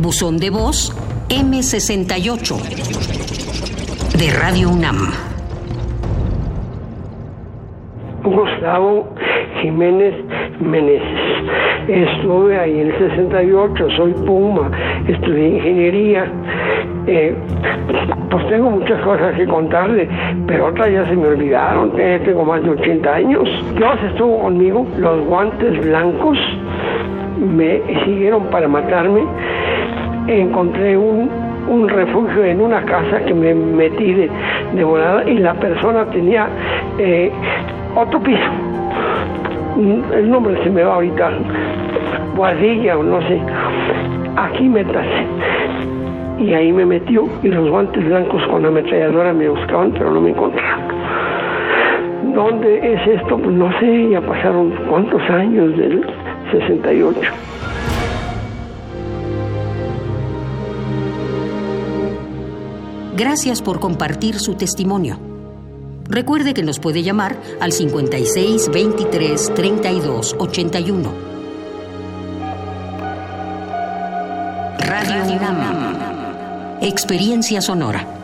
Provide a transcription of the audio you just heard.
Buzón de voz M68 de Radio UNAM. Gustavo Jiménez Meneses. Estuve ahí en el 68, soy Puma, estudié ingeniería. Eh, pues tengo muchas cosas que contarle, pero otras ya se me olvidaron. Eh, tengo más de 80 años. Dios estuvo conmigo, los guantes blancos me siguieron para matarme. Encontré un, un refugio en una casa que me metí de, de volada y la persona tenía eh, otro piso. El nombre se me va ahorita. Guadilla o no sé. Aquí métase. Y ahí me metió y los guantes blancos con la ametralladora me buscaban, pero no me encontraron. ¿Dónde es esto? Pues no sé, ya pasaron cuántos años del 68. Gracias por compartir su testimonio. Recuerde que nos puede llamar al 56 23 32 81. Radio UNAM. Experiencia sonora.